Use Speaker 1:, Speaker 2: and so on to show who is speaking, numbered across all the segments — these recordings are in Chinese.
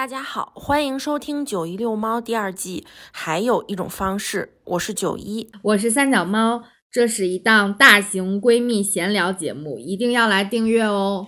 Speaker 1: 大家好，欢迎收听《九一遛猫》第二季。还有一种方式，我是九一，
Speaker 2: 我是三脚猫。这是一档大型闺蜜闲聊节目，一定要来订阅哦。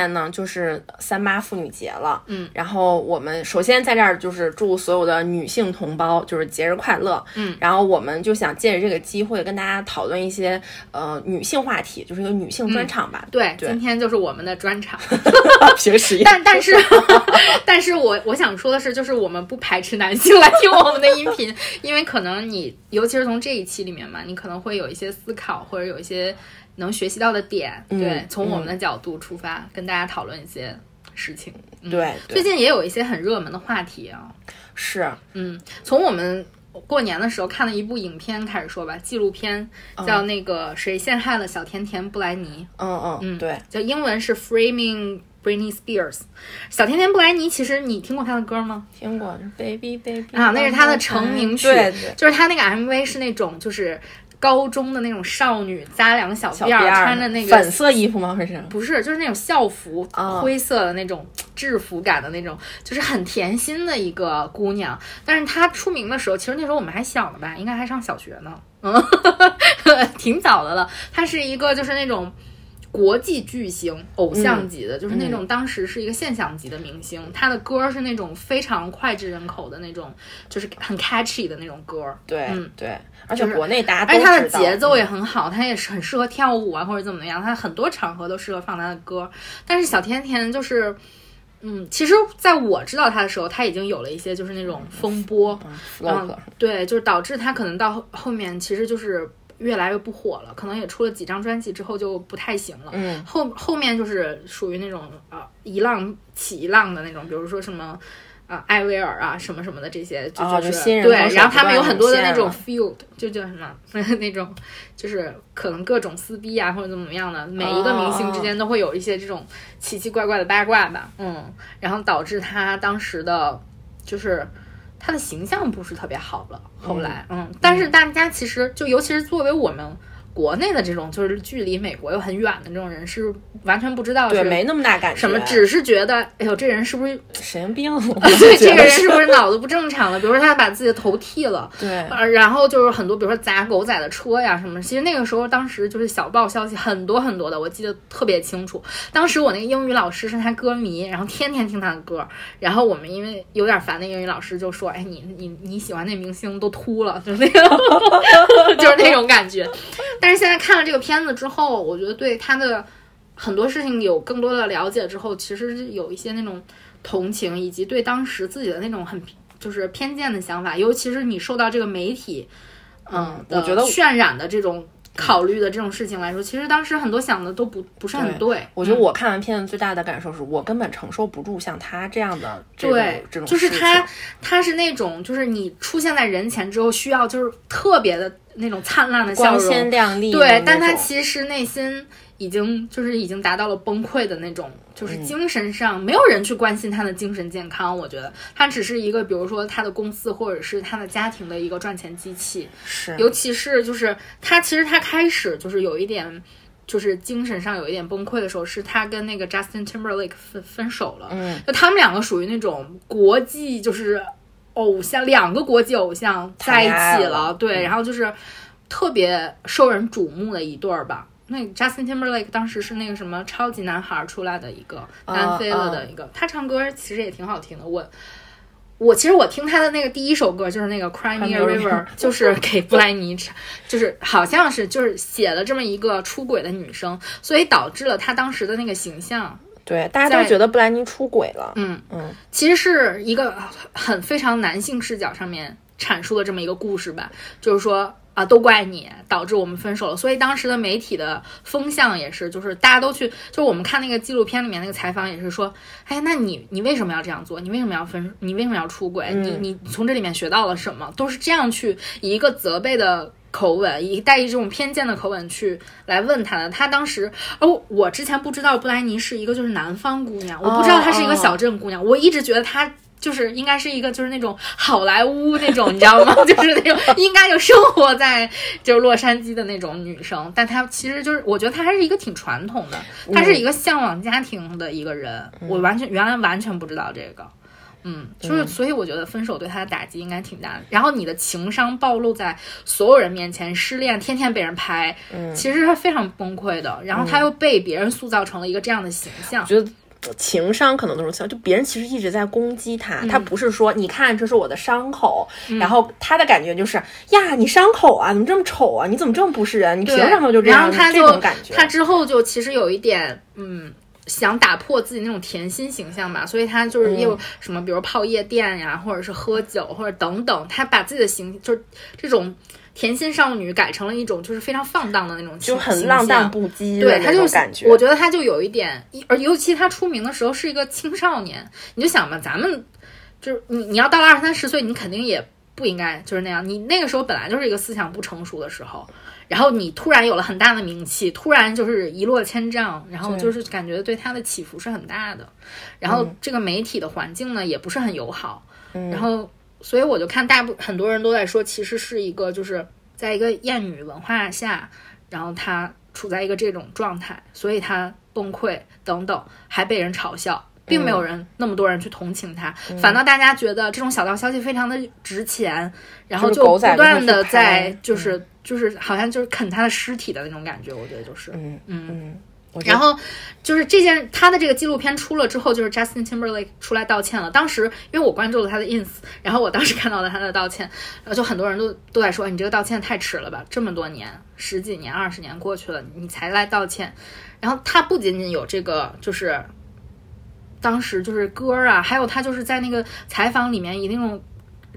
Speaker 1: 天呢，就是三八妇女节了，
Speaker 2: 嗯，
Speaker 1: 然后我们首先在这儿就是祝所有的女性同胞就是节日快乐，
Speaker 2: 嗯，
Speaker 1: 然后我们就想借着这个机会跟大家讨论一些呃女性话题，就是一个女性专场吧，
Speaker 2: 对，
Speaker 1: 对
Speaker 2: 今天就是我们的专场。
Speaker 1: 平时
Speaker 2: 但但是，但是我我想说的是，就是我们不排斥男性来听我们的音频，因为可能你，尤其是从这一期里面嘛，你可能会有一些思考，或者有一些能学习到的点。
Speaker 1: 嗯
Speaker 2: 对，从我们的角度出发，跟大家讨论一些事情。嗯
Speaker 1: 对对
Speaker 2: 最近也有一些很热门的话题啊。
Speaker 1: 是，
Speaker 2: 嗯，从我们过年的时候看了一部影片开始说吧，纪录片叫那个谁陷害了小甜甜布莱尼，
Speaker 1: 嗯嗯
Speaker 2: 嗯
Speaker 1: 对，
Speaker 2: 叫英文是 Framing Britney Spears。小甜甜布莱尼，其实你听过她的歌吗？
Speaker 1: 听过 Baby Baby
Speaker 2: 啊，那是她的成名曲，
Speaker 1: 对对，
Speaker 2: 就是她那个 MV 是那种就是高中的那种少女，扎两个小辫儿，
Speaker 1: 辫
Speaker 2: 穿着那个
Speaker 1: 粉色衣服吗？还是
Speaker 2: 不是，就是那种校服，
Speaker 1: 啊
Speaker 2: 灰色的那种制服感的那种，就是很甜心的一个姑娘。但是她出名的时候，其实那时候我们还小呢吧，应该还上小学呢，嗯，挺早的了。她是一个就是那种。国际巨星、偶像级的，就是那种当时是一个现象级的明星。他的歌是那种非常脍炙人口的那种，就是很 catchy 的那种歌。
Speaker 1: 对
Speaker 2: 嗯
Speaker 1: 对，而且国内大家都
Speaker 2: 而且他的节奏也很好，他也是很适合跳舞啊，或者怎么样，他很多场合都适合放他的歌。但是小甜甜就是，嗯，其实在我知道他的时候，他已经有了一些就是那种风波，
Speaker 1: 嗯
Speaker 2: 对，就是导致他可能到后后面其实就是越来越不火了，可能也出了几张专辑之后就不太行了。
Speaker 1: 嗯
Speaker 2: 后后面就是属于那种啊、一浪起一浪的那种，比如说什么。啊，艾薇儿啊，什么什么的这些，就
Speaker 1: 啊
Speaker 2: 就是、
Speaker 1: 就新人
Speaker 2: 对然后他们有很多的那种
Speaker 1: 涌现了
Speaker 2: field，就叫什么 那种，就是可能各种撕逼啊，或者怎么样的，每一个明星之间都会有一些这种奇奇怪怪的八卦吧，嗯，然后导致他当时的，就是他的形象不是特别好了。后来，嗯，但是大家其实就尤其是作为我们国内的这种，就是距离美国又很远的这种人，是完全不知道
Speaker 1: 对，
Speaker 2: 是
Speaker 1: 没那么大感觉，
Speaker 2: 什么，只是觉得，哎呦，这人是不是
Speaker 1: 神经 病，
Speaker 2: 对这个人
Speaker 1: 是
Speaker 2: 是不是脑子不正常了？比如说他把自己的头剃了，
Speaker 1: 对
Speaker 2: 呃，然后就是很多，比如说砸狗仔的车呀什么。其实那个时候，当时就是小报消息很多很多的，我记得特别清楚。当时我那个英语老师是他歌迷，然后天天听他的歌。然后我们因为有点烦，那英语老师就说：“哎，你你你喜欢那明星都秃了，就是那个，就是那种感觉。”但是现在看了这个片子之后，我觉得对他的很多事情有更多的了解之后，其实有一些那种同情，以及对当时自己的那种很就是偏见的想法，尤其是你受到这个媒体，嗯，
Speaker 1: 我觉得
Speaker 2: 的渲染的这种考虑的这种事情来说，其实当时很多想的都不不是很对。
Speaker 1: 我觉得
Speaker 2: 嗯
Speaker 1: 我看完片子最大的感受是我根本承受不住像他这样的这种
Speaker 2: 对
Speaker 1: 这，种
Speaker 2: 就是他，他是那种，就是你出现在人前之后，需要就是特别的那种灿烂的笑容，
Speaker 1: 光鲜亮丽
Speaker 2: 对但他其实内心已经就是已经达到了崩溃的那种，就是
Speaker 1: 嗯
Speaker 2: 精神上、没有人去关心他的精神健康。我觉得他只是一个，比如说他的公司或者是他的家庭的一个赚钱机器。
Speaker 1: 是
Speaker 2: 尤其是就是他其实他开始就是有一点。就是精神上有一点崩溃的时候，是他跟那个 Justin Timberlake 分分手了。
Speaker 1: 嗯，
Speaker 2: 就他们两个属于那种国际就是偶像，两个国际偶像在一起
Speaker 1: 了
Speaker 2: 对，然后就是特别受人瞩目的一对儿吧。那 Justin Timberlake 当时是那个什么超级男孩出来的一个单飞了的一个，他唱歌其实也挺好听的。我我其实我听他的那个第一首歌就是那个 a
Speaker 1: River，River
Speaker 2: 就是给布莱尼唱，就是好像是就是写了这么一个出轨的女生，所以导致了他当时的那个形象
Speaker 1: 对，大家
Speaker 2: 在
Speaker 1: 都觉得布兰妮出轨了，
Speaker 2: 嗯
Speaker 1: 嗯，
Speaker 2: 其实是一个很非常男性视角上面阐述的这么一个故事吧，就是说啊，都怪你导致我们分手了。所以当时的媒体的风向也是，就是大家都去，就是我们看那个纪录片里面那个采访也是说，哎，那你你为什么要这样做？你为什么要分？你为什么要出轨？你你从这里面学到了什么？都是这样去以一个责备的。口吻，以带一这种偏见的口吻去来问他的。他当时，哦，我之前不知道布莱尼是一个就是南方姑娘，我不知道她是一个小镇姑娘，我一直觉得她就是应该是一个就是那种好莱坞那种，你知道吗？就是那种应该就生活在就是洛杉矶的那种女生，但她其实就是我觉得她还是一个挺传统的，她是一个向往家庭的一个人。我完全原来完全不知道这个。嗯，就是所以我觉得分手对他的打击应该挺大的。然后你的情商暴露在所有人面前，失恋天天被人拍，其实他非常崩溃的。然后他又被别人塑造成了一个这样的形象。
Speaker 1: 我觉得情商可能都是像，就别人其实一直在攻击他，他不是说你看这是我的伤口，然后他的感觉就是呀，你伤口啊，怎么这么丑啊？你怎么这么不是人？你凭什么就这样？
Speaker 2: 然后他
Speaker 1: 就
Speaker 2: 他之后就其实有一点嗯。想打破自己那种甜心形象吧，所以他就是又什么，比如泡夜店呀，或者是喝酒，或者等等，他把自己的形就是这种甜心少女改成了一种就是非常放荡的那种，
Speaker 1: 就很浪荡不羁。
Speaker 2: 对他就
Speaker 1: 感觉，
Speaker 2: 我觉得他就有一点，而尤其他出名的时候是一个青少年，你就想吧，咱们就是你你要到了二三十岁，你肯定也不应该就是那样，你那个时候本来就是一个思想不成熟的时候。然后你突然有了很大的名气，突然就是一落千丈，然后就是感觉对他的起伏是很大的。然后这个媒体的环境呢也不是很友好。然后所以我就看大部很多人都在说，其实是一个就是在一个艳女文化下，然后他处在一个这种状态，所以他崩溃等等，还被人嘲笑。并没有人那么多人去同情他，反倒大家觉得这种小道消息非常的值钱，然后就不断的在就是就是好像就是啃他的尸体的那种感觉，我觉得就是
Speaker 1: 嗯
Speaker 2: 嗯，然后就是这件他的这个纪录片出了之后，就是 Justin Timberlake 出来道歉了。当时因为我关注了他的 ins，然后我当时看到了他的道歉，然后就很多人都都在说你这个道歉太迟了吧，这么多年十几年二十年过去了，你才来道歉。然后他不仅仅有这个就是。当时就是歌啊，还有他就是在那个采访里面以那种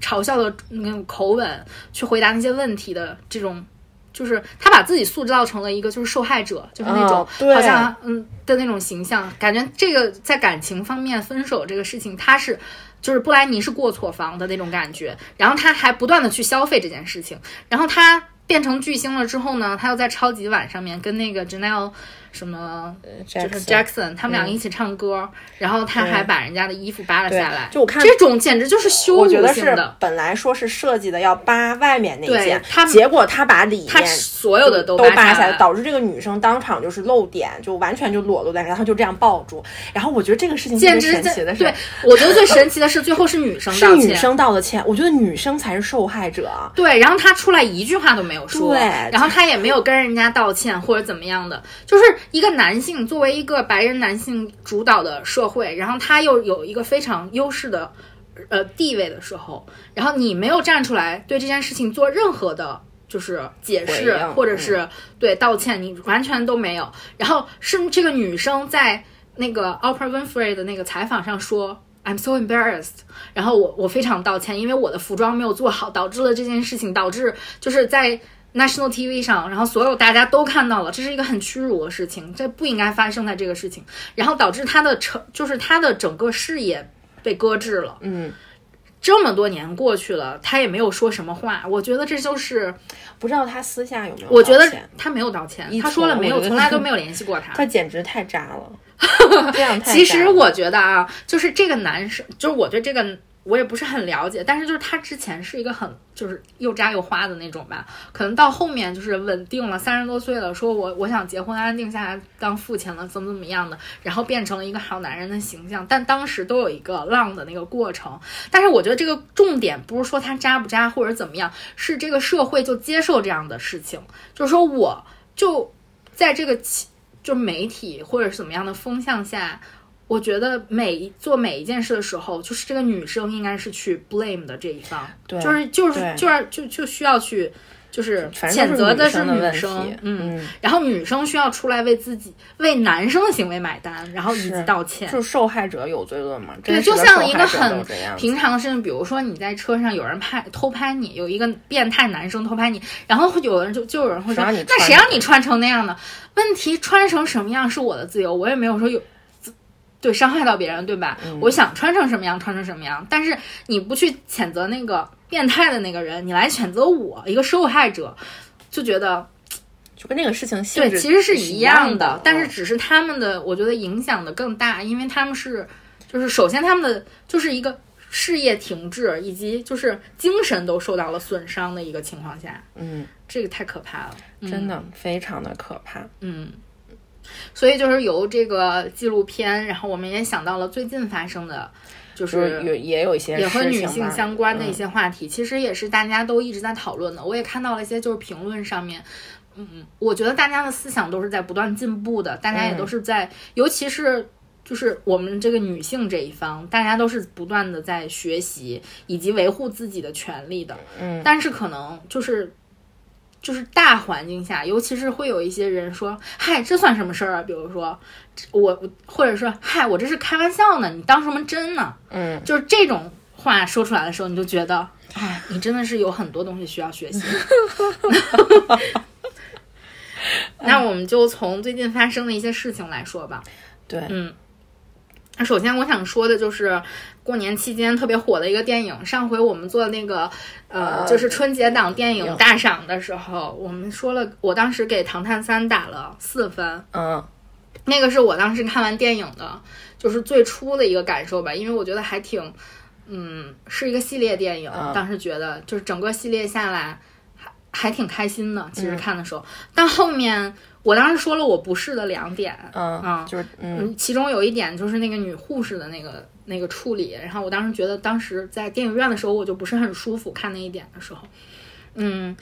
Speaker 2: 嘲笑的那种口吻去回答那些问题的这种，就是他把自己塑造成了一个就是受害者，就是那种好像嗯的那种形象。感觉这个在感情方面分手这个事情，他是就是布莱尼是过错方的那种感觉，然后他还不断的去消费这件事情，然后他变成巨星了之后呢，他又在超级碗上面跟那个 Janelle。什么？就是 Jackson，他们两个一起唱歌，然后他还把人家的衣服扒了下来。
Speaker 1: 就我看
Speaker 2: 这种简直就是羞辱
Speaker 1: 性的。本来说是设计的要扒外面那件，
Speaker 2: 他
Speaker 1: 结果他把里面
Speaker 2: 所有的
Speaker 1: 都
Speaker 2: 扒
Speaker 1: 下来，导致这个女生当场就是露点，就完全就裸露在，然后就这样抱住。然后我觉得这个事情
Speaker 2: 简直
Speaker 1: 神奇的是，
Speaker 2: 对，我觉得最神奇的是最后是女生
Speaker 1: 是女生道的歉。我觉得女生才是受害者。
Speaker 2: 对，然后她出来一句话都没有说，
Speaker 1: 对，
Speaker 2: 然后她也没有跟人家道歉或者怎么样的，就是一个男性。作为一个白人男性主导的社会，然后他又有一个非常优势的呃地位的时候，然后你没有站出来对这件事情做任何的，就是解释或者是对道歉，你完全都没有。然后是这个女生在那个 Oprah Winfrey 的那个采访上说：“I'm so embarrassed。”然后我我非常道歉，因为我的服装没有做好，导致了这件事情，导致就是在。National TV 上，然后所有大家都看到了，这是一个很屈辱的事情，这不应该发生在这个事情，然后导致他的成，就是他的整个事业被搁置了。
Speaker 1: 嗯，
Speaker 2: 这么多年过去了，他也没有说什么话，我觉得这就是
Speaker 1: 不知道他私下有没有。
Speaker 2: 我觉得他没有道歉，他说了没有，从来都没有联系过他。
Speaker 1: 他简直太渣了，这样太。
Speaker 2: 其实我觉得啊，就是这个男生，就是我觉得这个。我也不是很了解，但是就是他之前是一个很就是又渣又花的那种吧，可能到后面就是稳定了，三十多岁了，说我我想结婚，安定下来当父亲了，怎么怎么样的，然后变成了一个好男人的形象，但当时都有一个浪的那个过程。但是我觉得这个重点不是说他渣不渣或者怎么样，是这个社会就接受这样的事情，就是说我就在这个就媒体或者是怎么样的风向下。我觉得每做每一件事的时候，就是这个女生应该是去 blame 的这一方，
Speaker 1: 对，
Speaker 2: 就是就是就是就就需要去就是谴责
Speaker 1: 的
Speaker 2: 是女生，嗯，然后女生需要出来为自己为男生的行为买单，然后以及道歉，
Speaker 1: 就是受害者有罪论嘛？
Speaker 2: 对，就像一个很平常的事情，比如说你在车上有人拍偷拍你，有一个变态男生偷拍你，然后有人就就有人会说，那谁让你穿成那样的？问题穿成什么样是我的自由，我也没有说有。对，伤害到别人，对吧？我想穿成什么样，穿成什么样。但是你不去谴责那个变态的那个人，你来谴责我一个受害者，就觉得
Speaker 1: 就跟那个事情
Speaker 2: 对，其实
Speaker 1: 是
Speaker 2: 一样
Speaker 1: 的。
Speaker 2: 但是只是他们的，我觉得影响的更大，因为他们是，就是首先他们的就是一个事业停滞，以及就是精神都受到了损伤的一个情况下，
Speaker 1: 嗯，
Speaker 2: 这个太可怕了，
Speaker 1: 真的非常的可怕。
Speaker 2: 嗯。所以就是由这个纪录片，然后我们也想到了最近发生的，就
Speaker 1: 就是有也有一些
Speaker 2: 也和女性相关的一
Speaker 1: 嗯
Speaker 2: 些话题，其实也是大家都一直在讨论的。我也看到了一些就是评论上面，嗯，我觉得大家的思想都是在不断进步的，大家也
Speaker 1: 嗯
Speaker 2: 都是在，尤其是。就是我们这个女性这一方，大家都是不断的在学习以及维护自己的权利的。
Speaker 1: 嗯，
Speaker 2: 但是可能就是就是大环境下，尤其是会有一些人说：“嗨，这算什么事儿啊？”比如说我，或者说：“嗨，我这是开玩笑呢，你当什么真呢？”
Speaker 1: 嗯，
Speaker 2: 就是这种话说出来的时候，你就觉得，哎，你真的是有很多东西需要学习。那我们就从最近发生的一些事情来说吧。
Speaker 1: 对，
Speaker 2: 嗯，那首先我想说的就是过年期间特别火的一个电影。上回我们做那个呃，
Speaker 1: 呃
Speaker 2: 就是春节档电影大赏的时候，我们说了，我当时给《唐探三》打了四分。
Speaker 1: 嗯
Speaker 2: 那个是我当时看完电影的，就是最初的一个感受吧，因为我觉得还挺，嗯，是一个系列电影，
Speaker 1: 嗯
Speaker 2: 当时觉得就是整个系列下来还还挺开心的。其实看的时候，但后面我当时说了我不是的两点，
Speaker 1: 嗯
Speaker 2: 啊
Speaker 1: 就是嗯
Speaker 2: 嗯，其中有一点就是那个女护士的那个那个处理，然后我当时觉得当时在电影院的时候我就不是很舒服，看那一点的时候，嗯，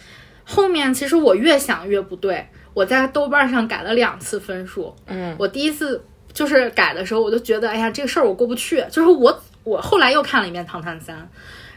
Speaker 2: 后面其实我越想越不对，我在豆瓣上改了两次分数，
Speaker 1: 嗯
Speaker 2: 我第一次就是改的时候，我就觉得，哎呀，这个事儿我过不去。就是我，我后来又看了一遍《唐探三》，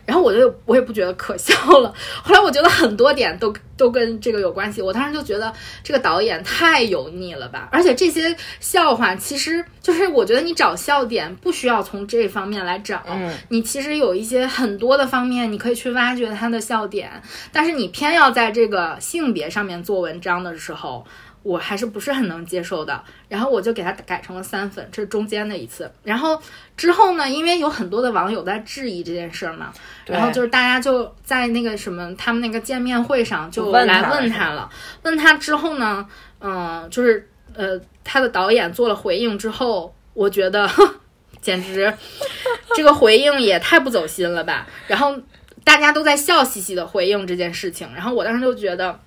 Speaker 2: 然后我就我也不觉得可笑了。后来我觉得很多点都都跟这个有关系。我当时就觉得这个导演太油腻了吧，而且这些笑话其实就是我觉得你找笑点不需要从这方面来找，
Speaker 1: 嗯
Speaker 2: 你其实有一些很多的方面你可以去挖掘它的笑点，但是你偏要在这个性别上面做文章的时候。我还是不是很能接受的，然后我就给它改成了三分，这是中间的一次。然后之后呢，因为有很多的网友在质疑这件事儿嘛，然后就是大家就在那个什么他们那个见面会上就
Speaker 1: 问
Speaker 2: 来问他了，问他之后呢，嗯，就是呃，他的导演做了回应之后，我觉得简直这个回应也太不走心了吧。然后大家都在笑嘻嘻的回应这件事情，然后我当时就觉得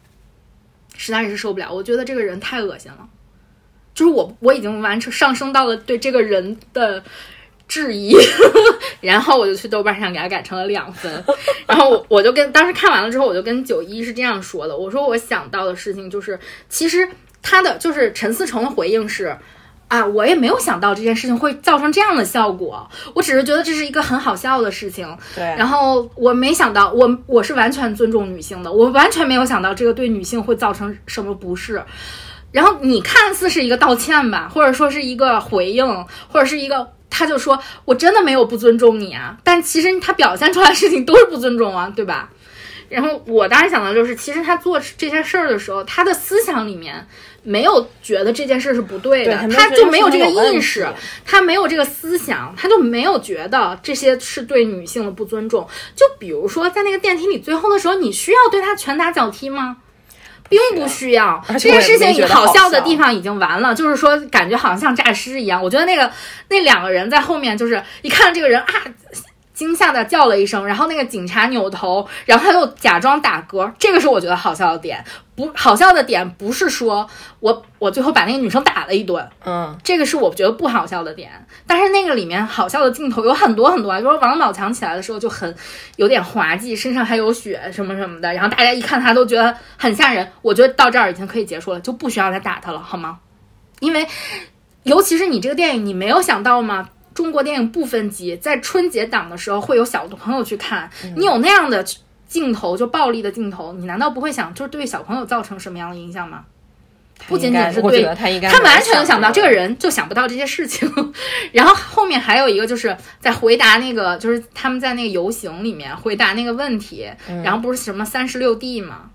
Speaker 2: 实在是受不了，我觉得这个人太恶心了，就是我我已经完成上升到了对这个人的。质疑，然后我就去豆瓣上给他改成了两分，然后我我就跟当时看完了之后，我就跟九一是这样说的，我说我想到的事情就是，其实他的就是陈思诚的回应是。啊，我也没有想到这件事情会造成这样的效果，我只是觉得这是一个很好笑的事情。
Speaker 1: 对，
Speaker 2: 然后我没想到，我我是完全尊重女性的，我完全没有想到这个对女性会造成什么不适。然后你看似是一个道歉吧，或者说是一个回应，或者是一个，他就说我真的没有不尊重你啊，但其实他表现出来的事情都是不尊重啊，对吧？然后我当时想到就是，其实他做这些事儿的时候，他的思想里面没有觉得这件事是不对的，
Speaker 1: 对他
Speaker 2: 就没有这个意识，他没有这个思想，他就没有觉得这些是对女性的不尊重。就比如说在那个电梯里最后的时候，你需要对他拳打脚踢吗？并不需要，这件事情
Speaker 1: 好
Speaker 2: 笑的地方已经完了，就是说感觉好像像诈尸一样。我觉得那个那两个人在后面，就是一看这个人啊，惊吓的叫了一声，然后那个警察扭头，然后他又假装打嗝，这个是我觉得好笑的点。不好笑的点不是说我我最后把那个女生打了一顿，
Speaker 1: 嗯
Speaker 2: 这个是我觉得不好笑的点，但是那个里面好笑的镜头有很多很多啊，就是王宝强起来的时候就很有点滑稽，身上还有血什么什么的，然后大家一看他都觉得很吓人。我觉得到这儿已经可以结束了，就不需要再打他了，好吗？因为尤其是你这个电影，你没有想到吗？中国电影不分级，在春节档的时候会有小朋友去看，你有那样的镜头，就暴力的镜头，你难道不会想，就是对小朋友造成什么样的影响吗？不仅仅是对
Speaker 1: 他应该
Speaker 2: 他完全想到这个人就想不到这些事情，然后后面还有一个就是在回答那个，就是他们在那个游行里面回答那个问题，
Speaker 1: 嗯
Speaker 2: 然后不是什么三十六 D 吗？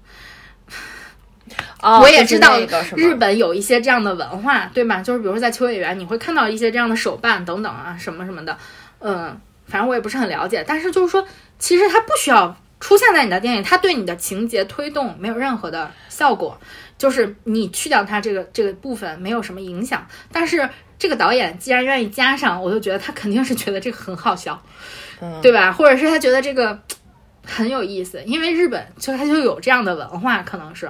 Speaker 1: 哦
Speaker 2: 我也知道日本有一些这样的文化，对吧？就是比如说在秋叶原，你会看到一些这样的手办等等啊，什么什么的。嗯，反正我也不是很了解，但是就是说，其实它不需要出现在你的电影，它对你的情节推动没有任何的效果，就是你去掉它这个这个部分没有什么影响。但是这个导演既然愿意加上，我就觉得他肯定是觉得这个很好笑。
Speaker 1: 嗯
Speaker 2: 对吧？或者是他觉得这个很有意思，因为日本就他就有这样的文化，可能是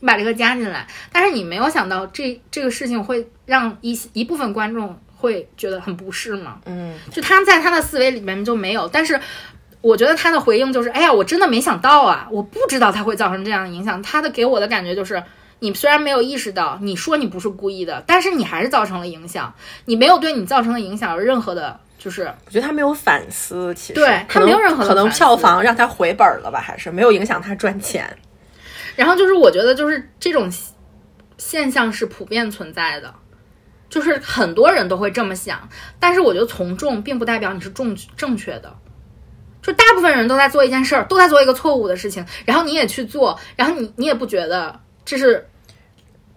Speaker 2: 你把这个加进来，但是你没有想到这这个事情会让一一部分观众会觉得很不适吗？
Speaker 1: 嗯，
Speaker 2: 就他在他的思维里面就没有，但是我觉得他的回应就是，哎呀，我真的没想到啊，我不知道他会造成这样的影响。他的给我的感觉就是，你虽然没有意识到，你说你不是故意的，但是你还是造成了影响，你没有对你造成的影响有任何的，就是
Speaker 1: 我觉得他没有反思，其实
Speaker 2: 对他没有任何的
Speaker 1: 可能票房让他回本了吧，还是没有影响他赚钱。
Speaker 2: 然后就是我觉得就是这种现象是普遍存在的，就是很多人都会这么想，但是我觉得从众并不代表你是正正确的。就大部分人都在做一件事儿，都在做一个错误的事情，然后你也去做，然后你你也不觉得这是，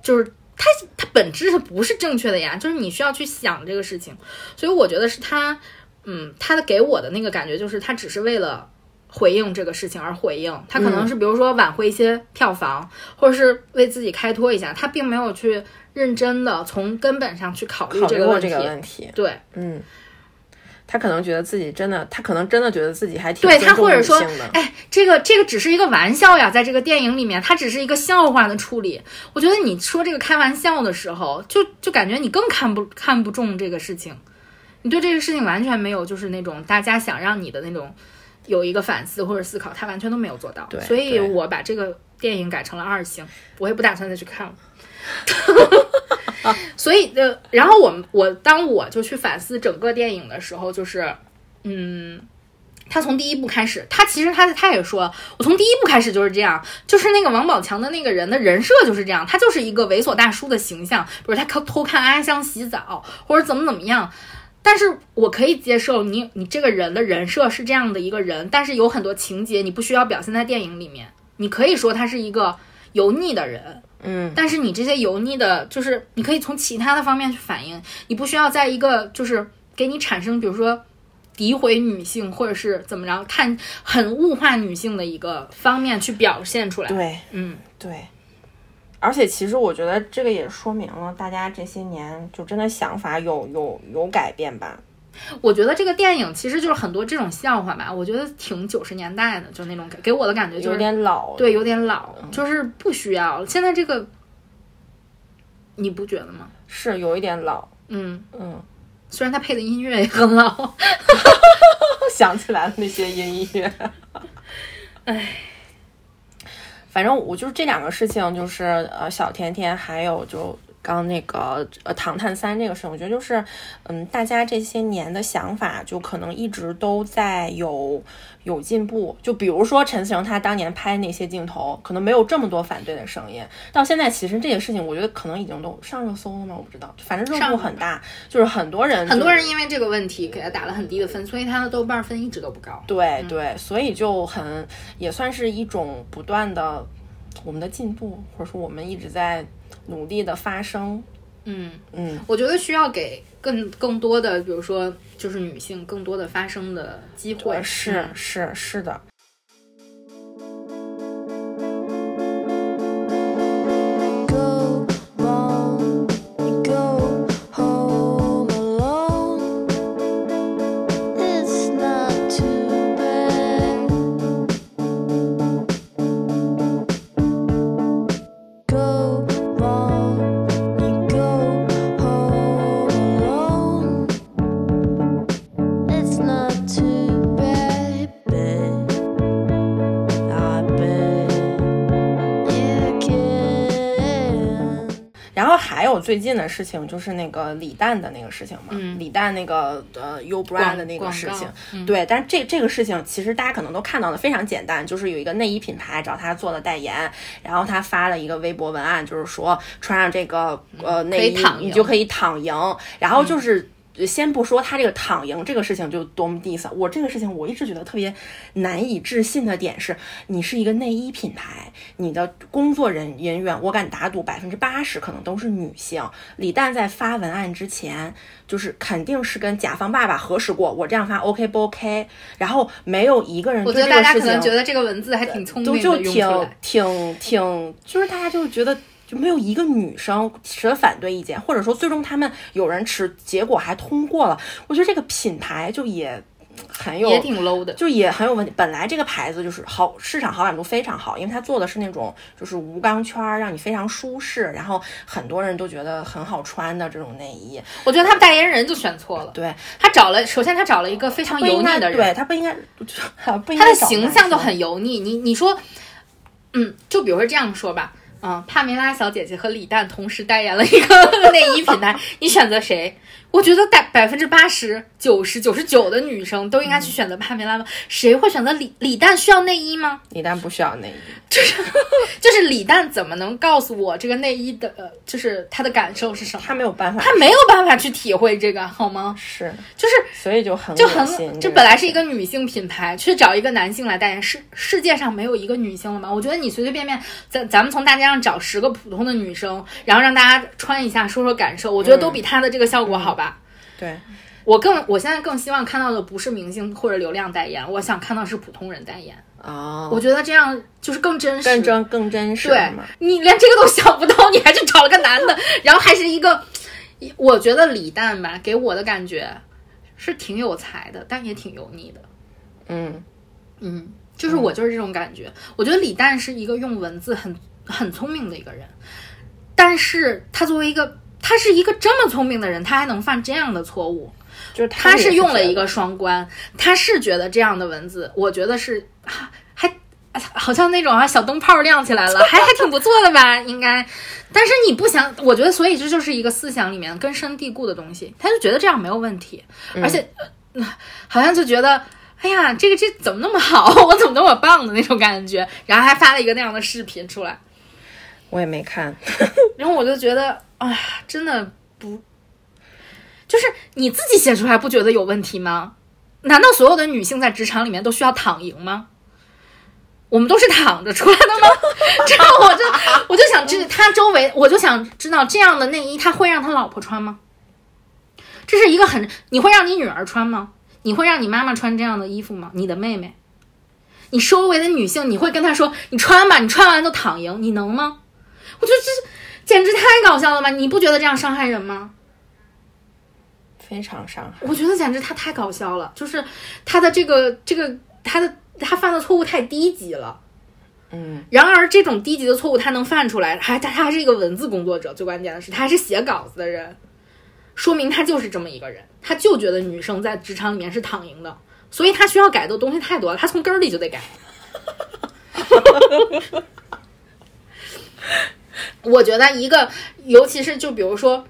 Speaker 2: 就是它它本质是不是正确的呀？就是你需要去想这个事情，所以我觉得是他，嗯，他的给我的那个感觉就是他只是为了回应这个事情而回应，他可能是比如说挽回一些票房，或者是为自己开脱一下，他并没有去认真的从根本上去考虑这个问题。
Speaker 1: 这个问题，
Speaker 2: 对，
Speaker 1: 嗯，他可能觉得自己真的，他可能真的觉得自己还挺
Speaker 2: 对他或者说哎，这个这个只是一个玩笑呀，在这个电影里面，它只是一个笑话的处理。我觉得你说这个开玩笑的时候，就就感觉你更看不看不中这个事情，你对这个事情完全没有就是那种大家想让你的那种有一个反思或者思考，他完全都没有做到。
Speaker 1: 对
Speaker 2: 所以我把这个电影改成了二星，我也不打算再去看了。所以呃，然后我我当我就去反思整个电影的时候，就是嗯。他从第一部开始，他其实他他也说，我从第一部开始就是这样，就是那个王宝强的那个人的人设就是这样，他就是一个猥琐大叔的形象，比如他偷偷看阿香洗澡，或者怎么怎么样。但是我可以接受你你这个人的人设是这样的一个人，但是有很多情节你不需要表现在电影里面，你可以说他是一个油腻的人，
Speaker 1: 嗯，
Speaker 2: 但是你这些油腻的，就是你可以从其他的方面去反映，你不需要在一个就是给你产生，比如说诋毁女性或者是怎么着，看很物化女性的一个方面去表现出来。
Speaker 1: 对
Speaker 2: 嗯，
Speaker 1: 对。而且其实我觉得这个也说明了大家这些年就真的想法有有有改变吧。
Speaker 2: 我觉得这个电影其实就是很多这种笑话吧，我觉得挺九十年代的，就那种感给我的感觉就
Speaker 1: 有点老，
Speaker 2: 对，有点老，就是不需要。现在这个你不觉得吗？
Speaker 1: 是有一点老，
Speaker 2: 嗯，
Speaker 1: 嗯，
Speaker 2: 虽然他配的音乐也很老，
Speaker 1: 想起来了那些音乐，
Speaker 2: 唉，
Speaker 1: 反正我就是这两个事情，就是呃小甜甜还有就刚那个呃唐探三这个事情，我觉得就是嗯大家这些年的想法就可能一直都在有有进步。就比如说陈思诚他当年拍那些镜头，可能没有这么多反对的声音，到现在其实这些事情我觉得可能已经都上热搜了吗？我不知道，反正热度很大，就是很多人
Speaker 2: 很多人因为这个问题给他打了很低的分，所以他的豆瓣分一直都不高。
Speaker 1: 对对，所以就很也算是一种不断的我们的进步，或者说我们一直在努力的发声。
Speaker 2: 嗯，
Speaker 1: 嗯，
Speaker 2: 我觉得需要给更更多的，比如说就是女性更多的发声的机会。
Speaker 1: 是
Speaker 2: 嗯
Speaker 1: 是是的。最近的事情就是那个李诞的那个事情嘛，
Speaker 2: 嗯。
Speaker 1: 李诞那个呃 U Bra 的那个事情，
Speaker 2: 嗯。
Speaker 1: 对，但是这这个事情其实大家可能都看到的非常简单，就是有一个内衣品牌找他做了代言，然后他发了一个微博文案，就是说穿上这个呃内衣你就可以躺赢，然后就是。先不说他这个躺赢这个事情就多么 diss，我这个事情我一直觉得特别难以置信的点是，你是一个内衣品牌，你的工作人人员，我敢打赌百分之八十可能都是女性。李诞在发文案之前，就是肯定是跟甲方爸爸核实过，我这样发 OK 不 OK？然后没有一个人
Speaker 2: 我觉得大家可能觉得这个文字还挺聪明的，
Speaker 1: 都就挺。挺挺，就是大家就觉得就没有一个女生持了反对意见，或者说最终他们有人持，结果还通过了。我觉得这个品牌就也很有
Speaker 2: 也挺 low 的。
Speaker 1: 就也很有问题。本来这个牌子就是好，市场好感度非常好，因为它做的是那种就是无钢圈儿，让你非常舒适，然后很多人都觉得很好穿的这种内衣。
Speaker 2: 我觉得他们代言人就选错了。
Speaker 1: 对，
Speaker 2: 他找了，首先他找了一个非常油腻的人，
Speaker 1: 对他不应该，不应
Speaker 2: 他的形象就很油腻。你你说，嗯，就比如说这样说吧，嗯，帕梅拉小姐姐和李诞同时代言了一个 内衣品牌，你选择谁？我觉得百百分之八十、九十、九十九的女生都应该去选择帕梅拉吧。谁会选择李李诞？需要内衣吗？
Speaker 1: 李诞不需要内衣，
Speaker 2: 就是 就是李诞怎么能告诉我这个内衣的，呃，就是他的感受是什么？
Speaker 1: 他没有办法，
Speaker 2: 他没有办法去体会这个，好吗？
Speaker 1: 是，
Speaker 2: 就是
Speaker 1: 所以就很
Speaker 2: 就很这本来是一个女性品牌，去找一个男性来代言，世世界上没有一个女性了吗？我觉得你随随便便，咱咱们从大街上找十个普通的女生，然后让大家穿一下，说说感受，我觉得都比她的这个效果好吧。
Speaker 1: 对，
Speaker 2: 我更我现在更希望看到的不是明星或者流量代言，我想看到是普通人代言。
Speaker 1: 哦，
Speaker 2: 我觉得这样就是更真实，
Speaker 1: 更真更真实
Speaker 2: 对。你连这个都想不到，你还去找了个男的，然后还是一个，我觉得李诞吧，给我的感觉是挺有才的，但也挺油腻的。
Speaker 1: 嗯，
Speaker 2: 嗯，就是我就是这种感觉。我觉得李诞是一个用文字很很聪明的一个人，但是他作为一个他是一个这么聪明的人，他还能犯这样的错误。
Speaker 1: 就是
Speaker 2: 他
Speaker 1: 也
Speaker 2: 是用了一个双关，他是觉得这样的文字，我觉得是还还好像那种啊小灯泡亮起来了，还还挺不错的吧，应该。但是你不想，我觉得所以这就是一个思想里面根深蒂固的东西，他就觉得这样没有问题，而且、呃好像就觉得。哎呀，这个这怎么那么好？我怎么那么棒的那种感觉？然后还发了一个那样的视频出来，
Speaker 1: 我也没看，
Speaker 2: 然后我就觉得，哎呀，真的不，就是你自己写出来不觉得有问题吗？难道所有的女性在职场里面都需要躺赢吗？我们都是躺着出来的吗？这样我就我就想知他周围，我就想知道这样的内衣他会让他老婆穿吗？这是一个很，你会让你女儿穿吗？你会让你妈妈穿这样的衣服吗？你的妹妹，你周围的女性，你会跟她说你穿吧，你穿完就躺赢，你能吗？我觉得这简直太搞笑了吧！你不觉得这样伤害人吗？
Speaker 1: 非常伤害。
Speaker 2: 我觉得简直他太搞笑了，就是他的这个这个他的他犯的错误太低级了。
Speaker 1: 嗯，
Speaker 2: 然而这种低级的错误他能犯出来，还他他还是一个文字工作者，最关键的是他还是写稿子的人，说明他就是这么一个人，他就觉得女生在职场里面是躺赢的，所以他需要改的东西太多了，他从根儿里就得改。我觉得一个，尤其是就比如说，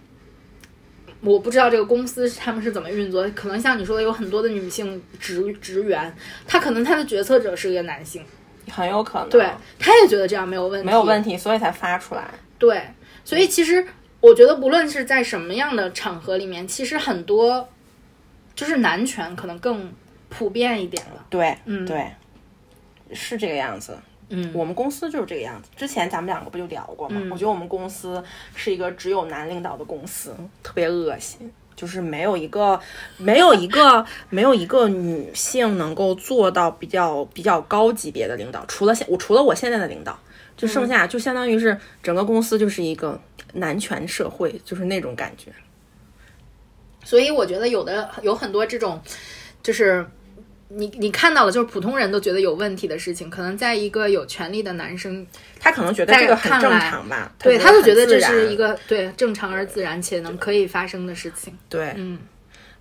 Speaker 2: 我不知道这个公司他们是怎么运作，可能像你说的，有很多的女性职职员，她可能她的决策者是一个男性，
Speaker 1: 很有可能
Speaker 2: 对，她也觉得这样没有问题，
Speaker 1: 没有问题，所以才发出来。
Speaker 2: 对，所以其实我觉得，不论是在什么样的场合里面，其实很多就是男权可能更普遍一点了。
Speaker 1: 对，
Speaker 2: 嗯
Speaker 1: 对，是这个样子。
Speaker 2: 嗯
Speaker 1: 我们公司就是这个样子。之前咱们两个不就聊过吗？
Speaker 2: 嗯
Speaker 1: 我觉得我们公司是一个只有男领导的公司，特别恶心。就是没有一个，没有一个，没有一个女性能够做到比较比较高级别的领导，除了现我除了我现在的领导，就剩下就相当于是整个公司就是一个男权社会，就是那种感觉。
Speaker 2: 所以我觉得有的有很多这种，就是你你看到了，就是普通人都觉得有问题的事情，可能在一个有权利的男生，
Speaker 1: 他可能觉得
Speaker 2: 在
Speaker 1: 这个很正常吧，
Speaker 2: 对他就觉得这是一个对正常而自然且能可以发生的事情。
Speaker 1: 对，
Speaker 2: 嗯，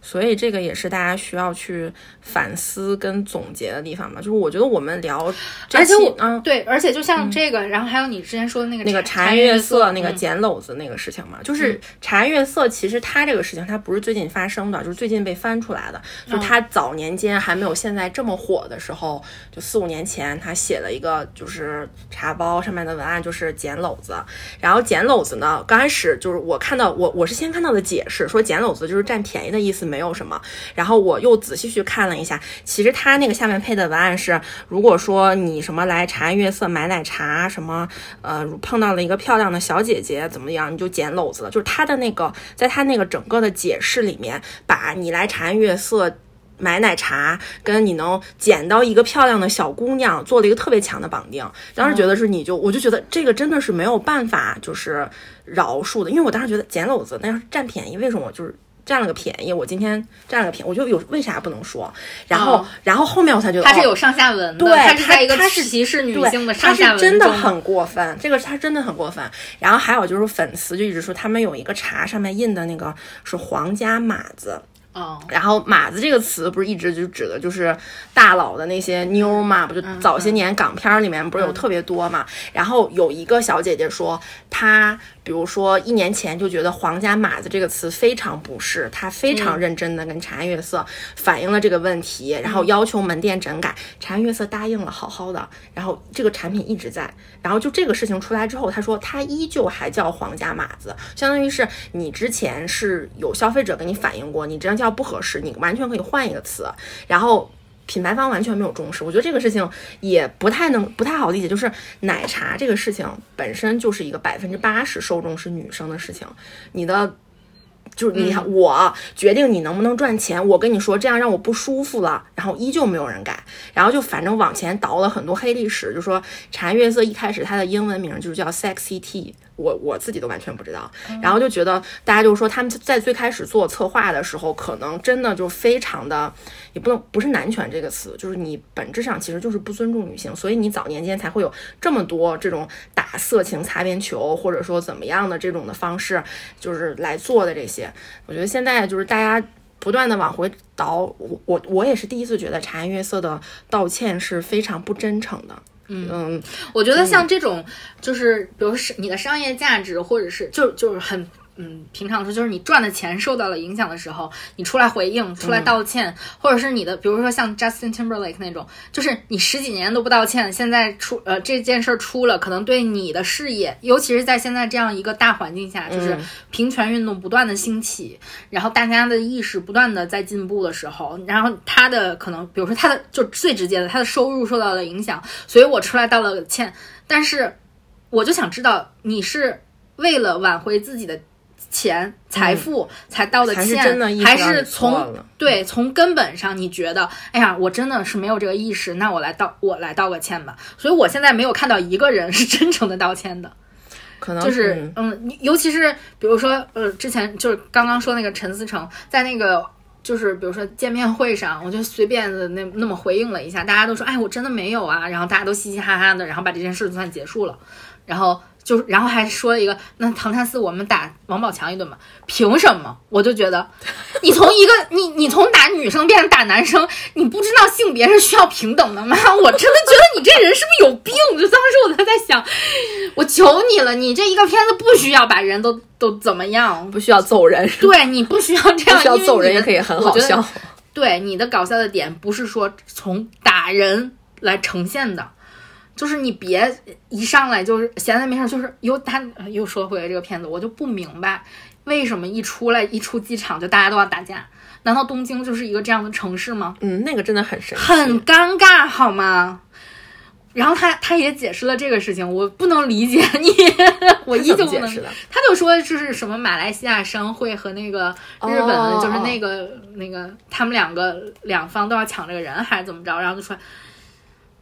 Speaker 1: 所以这个也是大家需要去反思跟总结的地方吧。就是我觉得我们聊这期，
Speaker 2: 而且我
Speaker 1: 嗯，
Speaker 2: 对，而且就像这个，然后还有你之前说的那个
Speaker 1: 那个
Speaker 2: 茶
Speaker 1: 茶颜悦
Speaker 2: 色
Speaker 1: 色那个
Speaker 2: 嗯
Speaker 1: 捡篓子那个事情嘛，就是茶颜悦色，其实它这个事情它不是最近发生的，就是最近被翻出来的。就是它早年间还没有现在这么火的时候，就四五年前，他写了一个就是茶包上面的文案就是捡篓子，然后捡篓子呢，刚开始就是我看到我我是先看到的解释，说捡篓子就是占便宜的意思，没有什么。然后我又仔细去看了一下，其实他那个下面配的文案是，如果说你什么来茶颜悦色买奶茶，什么呃碰到了一个漂亮的小姐姐怎么样，你就捡篓子了。就是他的那个，在他那个整个的解释里面，把你来茶颜悦色。买奶茶跟你能捡到一个漂亮的小姑娘做了一个特别强的绑定，当时觉得是你就我就觉得这个真的是没有办法就是饶恕的，因为我当时觉得捡篓子那要是占便宜，为什么就是占了个便宜，我今天占了个便宜，我就有为啥不能说？然后，
Speaker 2: 哦
Speaker 1: 然后后面我才觉得哦
Speaker 2: 它是有上下文的，
Speaker 1: 对
Speaker 2: 他是在一个
Speaker 1: 它是
Speaker 2: 歧视女性的
Speaker 1: 他
Speaker 2: 上下文
Speaker 1: 是真的很过分，这个他真的很过分。然后还有就是粉丝就一直说他们有一个茶上面印的那个是皇家马子，
Speaker 2: 哦，
Speaker 1: 然后“马子”这个词不是一直就指的就是大佬的那些妞儿嘛？不就早些年港片儿里面不是有特别多嘛？然后有一个小姐姐说，她比如说一年前就觉得“皇家马子”这个词非常不适，他非常认真的跟茶颜悦色反映了这个问题，然后要求门店整改，茶颜悦色答应了，好好的，然后这个产品一直在，然后就这个事情出来之后，他说他依旧还叫皇家马子，相当于是你之前是有消费者跟你反映过，你这样叫不合适，你完全可以换一个词，然后。品牌方完全没有重视，我觉得这个事情也不太能不太好理解。就是奶茶这个事情本身就是一个百分之八十受众是女生的事情，你的就是你看，我决定你能不能赚钱，我跟你说这样让我不舒服了，然后依旧没有人改，然后就反正往前倒了很多黑历史，就说茶颜悦色一开始它的英文名就是叫 Sexy Tea，我我自己都完全不知道，然后就觉得大家就说他们在最开始做策划的时候，可能真的就非常的，也不能不是男权这个词，就是你本质上其实就是不尊重女性，所以你早年间才会有这么多这种打色情擦边球，或者说怎么样的这种的方式，就是来做的这些。我觉得现在就是大家不断的往回倒，我我我也是第一次觉得茶颜悦色的道歉是非常不真诚的。嗯嗯
Speaker 2: 我觉得像这种，就是比如是你的商业价值，或者是就就是很。嗯，平常说就是你赚的钱受到了影响的时候，你出来回应、出来道歉，或者是你的，比如说像 Justin Timberlake 那种，就是你十几年都不道歉，现在出呃这件事儿出了，可能对你的事业，尤其是在现在这样一个大环境下，就是平权运动不断的兴起，然后大家的意识不断的在进步的时候，然后他的可能，比如说他的就最直接的，他的收入受到了影响，所以我出来道了歉，但是我就想知道你是为了挽回自己的钱财富才道的
Speaker 1: 还是
Speaker 2: 歉，
Speaker 1: 真的
Speaker 2: 还是从对从根本上你觉得，哎呀，我真的是没有这个意识，那我来道我来道个歉吧。所以我现在没有看到一个人 是真诚的道歉的。
Speaker 1: 可能
Speaker 2: 就是
Speaker 1: 嗯
Speaker 2: 尤其是比如说呃，之前就是刚刚说那个陈思诚在那个。就是比如说见面会上，我就随便的那那么回应了一下，大家都说，哎，我真的没有啊，然后大家都嘻嘻哈哈的，然后把这件事就算结束了，然后就是，然后还说了一个，那唐探四我们打王宝强一顿吧，凭什么？我就觉得，你从一个 你你从打女生变成打男生，你不知道性别是需要平等的吗？我真的觉得你这人是不是有病？就当时我就在想，我求你了，你这一个片子不需要把人都都怎么样，
Speaker 1: 不需要揍人，
Speaker 2: 对你不需要这样，
Speaker 1: 不需要揍人也可以很好笑。
Speaker 2: 对你的搞笑的点不是说从打人来呈现的，就是你别一上来就是闲着没事儿就是又他呃又说回来这个片子，我就不明白为什么一出来一出机场就大家都要打架？难道东京就是一个这样的城市吗？
Speaker 1: 嗯，那个真的很神奇。
Speaker 2: 很尴尬好吗？然后他他也解释了这个事情，我不能理解你，我依旧不能。他就说就是什么马来西亚商会和那个日本就是那个、那个他们两个两方都要抢这个人，还是怎么着？然后就说，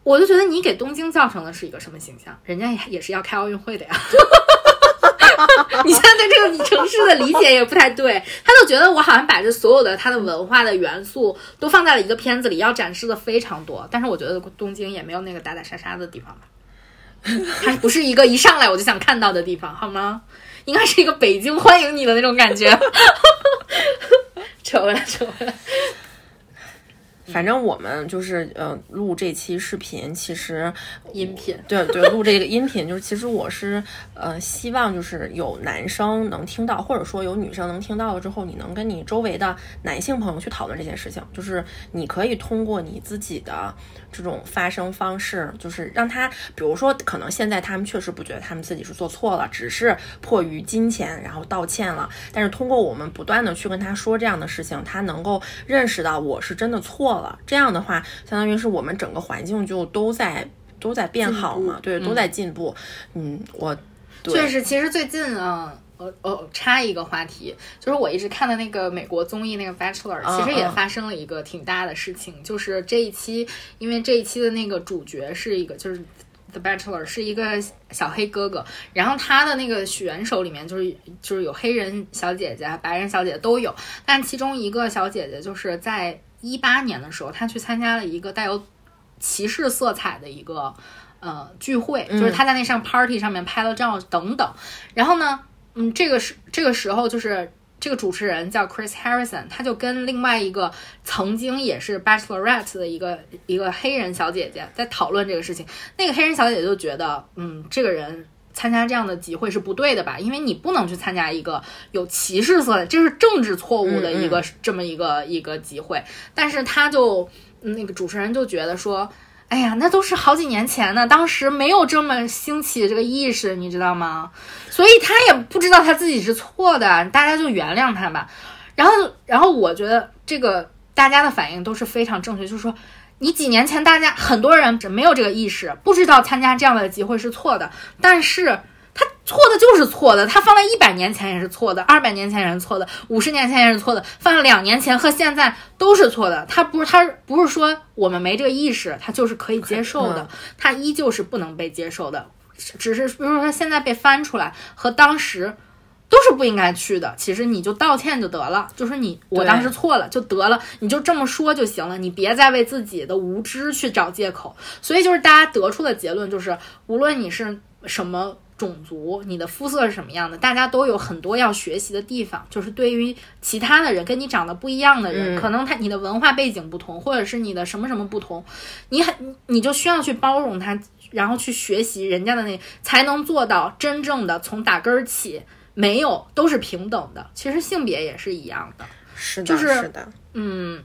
Speaker 2: 我就觉得你给东京造成的是一个什么形象？人家也也是要开奥运会的呀。你现在对这个城市的理解也不太对，他就觉得我好像把这所有的它的文化的元素都放在了一个片子里，要展示的非常多。但是我觉得东京也没有那个打打杀杀的地方吧，它不是一个一上来我就想看到的地方，好吗？应该是一个北京欢迎你的那种感觉。扯回来，扯回来。
Speaker 1: 反正我们就是呃录这期视频，其实
Speaker 2: 音频
Speaker 1: 对对录这个音频，就是其实我是呃希望就是有男生能听到，或者说有女生能听到了之后，你能跟你周围的男性朋友去讨论这件事情，就是你可以通过你自己的这种发声方式，就是让他，比如说可能现在他们确实不觉得他们自己是做错了，只是迫于金钱然后道歉了，但是通过我们不断的去跟他说这样的事情，他能够认识到我是真的错了。这样的话，相当于是我们整个环境就都在都在变好嘛，对，都在进步。嗯，我对
Speaker 2: 确实，其实最近啊。呃呃，插一个话题，就是我一直看的那个美国综艺那个《Bachelor》，其实也
Speaker 1: 嗯
Speaker 2: 发生了一个挺大的事情，就是这一期，因为这一期的那个主角是一个，就是 The Bachelor 是一个小黑哥哥，然后他的那个选手里面就是就是有黑人小姐姐、白人小姐姐都有，但其中一个小姐姐就是在一八年的时候，他去参加了一个带有歧视色彩的一个呃聚会，就是他在那上 party 上面拍了照等等，然后呢，嗯，这个时这个时候就是。这个主持人叫 Chris Harrison，他就跟另外一个曾经也是 Bachelorette 的一个一个黑人小姐姐在讨论这个事情。那个黑人小姐姐就觉得，嗯，这个人参加这样的集会是不对的吧？因为你不能去参加一个有歧视色彩，这是政治错误的一个、这么一个一个集会。但是他就嗯那个主持人就觉得说。哎呀，那都是好几年前呢，当时没有这么兴起这个意识，你知道吗？所以他也不知道他自己是错的，大家就原谅他吧。然后，然后我觉得这个大家的反应都是非常正确，就是说，你几年前大家很多人没有这个意识，不知道参加这样的集会是错的，但是他错的就是错的，他放在一百年前也是错的，二百年前也是错的，五十年前也是错的，放在两年前和现在都是错的。他不是他不是说我们没这个意识，他就是可以接受的，他依旧是不能被接受的，只是比如说他现在被翻出来和当时。都是不应该去的，其实你就道歉就得了，就是你我当时错了就得了，你就这么说就行了，你别再为自己的无知去找借口。所以就是大家得出的结论就是，无论你是什么种族，你的肤色是什么样的，大家都有很多要学习的地方。就是对于其他的人跟你长得不一样的人，可能他你的文化背景不同，或者是你的什么什么不同，你很你就需要去包容他，然后去学习人家的那，才能做到真正的从打根儿起。没有，都是平等的。其实性别也是一样的，
Speaker 1: 是的，
Speaker 2: 就是
Speaker 1: 的，
Speaker 2: 嗯，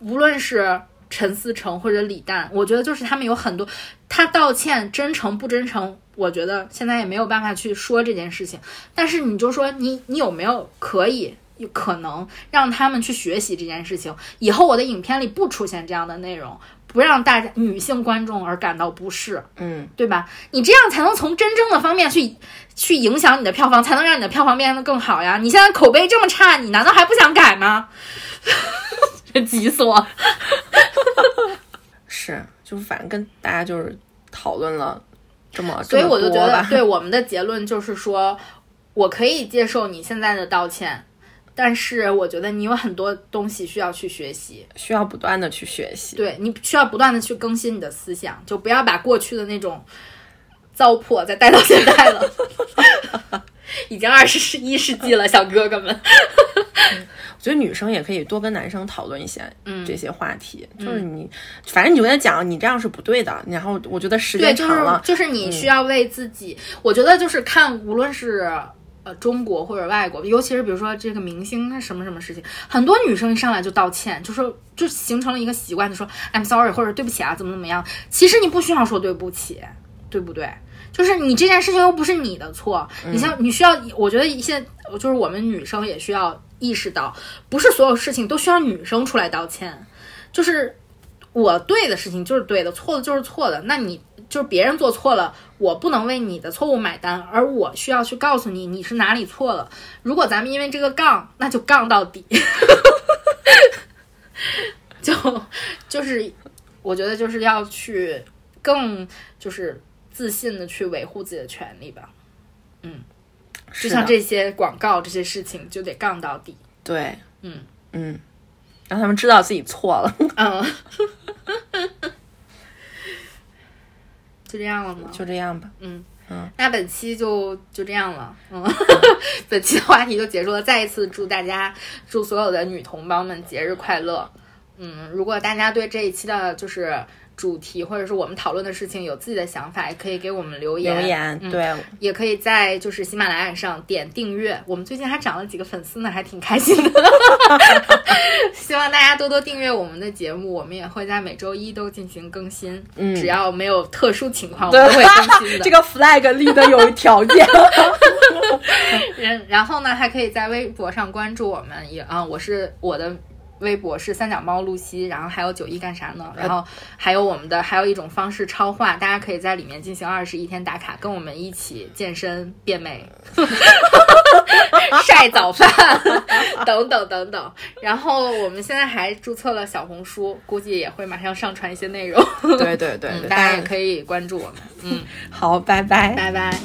Speaker 2: 无论是陈思诚或者李诞，我觉得就是他们有很多，他道歉真诚不真诚，我觉得现在也没有办法去说这件事情。但是你就说你你有没有可以有可能让他们去学习这件事情，以后我的影片里不出现这样的内容。不让大家女性观众而感到不适，
Speaker 1: 嗯，
Speaker 2: 对吧？你这样才能从真正的方面去去影响你的票房，才能让你的票房变得更好呀！你现在口碑这么差，你难道还不想改吗？这急死我！
Speaker 1: 是，就是反正跟大家就是讨论了这么，
Speaker 2: 所以我就觉得，对我们的结论就是说，我可以接受你现在的道歉，但是我觉得你有很多东西需要去学习。
Speaker 1: 需要不断的去学习。
Speaker 2: 对你需要不断的去更新你的思想，就不要把过去的那种糟粕再带到现在了。已经二十一世纪了，小哥哥们。
Speaker 1: 我觉得女生也可以多跟男生讨论一些
Speaker 2: 嗯
Speaker 1: 这些话题，就是你，反正你就跟他讲，你这样是不对的。然后我觉得时间长了，
Speaker 2: 就是你需要为自己，我觉得就是看，无论是。呃，中国或者外国，尤其是比如说这个明星什么什么事情，很多女生一上来就道歉，就说就形成了一个习惯，就说 I'm sorry 或者对不起啊，怎么怎么样。其实你不需要说对不起，对不对？就是你这件事情又不是你的错，你像你需要，我觉得现在就是我们女生也需要意识到，不是所有事情都需要女生出来道歉，就是我对的事情就是对的，错的就是错的。那你就是别人做错了，我不能为你的错误买单，而我需要去告诉你你是哪里错了。如果咱们因为这个杠，那就杠到底。就就是，我觉得就是要去更就是自信的去维护自己的权利吧。
Speaker 1: 嗯
Speaker 2: 就像这些广告这些事情，就得杠到底。
Speaker 1: 对，
Speaker 2: 嗯
Speaker 1: 嗯，让他们知道自己错了，
Speaker 2: 嗯，就这样了吗？
Speaker 1: 就这样吧。
Speaker 2: 嗯
Speaker 1: 嗯，
Speaker 2: 那本期就就这样了。嗯，本期的话题就结束了。再一次祝大家，祝所有的女同胞们节日快乐。嗯，如果大家对这一期的就是主题或者是我们讨论的事情有自己的想法，也可以给我们留言。
Speaker 1: 留言，
Speaker 2: 嗯
Speaker 1: 对，
Speaker 2: 也可以在就是喜马拉雅上点订阅。我们最近还涨了几个粉丝呢，还挺开心的。希望大家多多订阅我们的节目，我们也会在每周一都进行更新。
Speaker 1: 嗯
Speaker 2: 只要没有特殊情况，我们都会更新的。
Speaker 1: 这个 flag 立的有条件。
Speaker 2: 然然后呢，还可以在微博上关注我们，也啊，我是我的
Speaker 3: 微博是三脚猫露西，然后还有九一干啥呢？然后还有我们的还有一种方式超话，大家可以在里面进行二十一天打卡，跟我们一起健身变美。晒早饭等等等等，然后我们现在还注册了小红书，估计也会马上上传一些内容，
Speaker 1: 对对对
Speaker 3: 大家也。可以关注我们，嗯，
Speaker 1: 好，拜拜。
Speaker 3: 拜拜。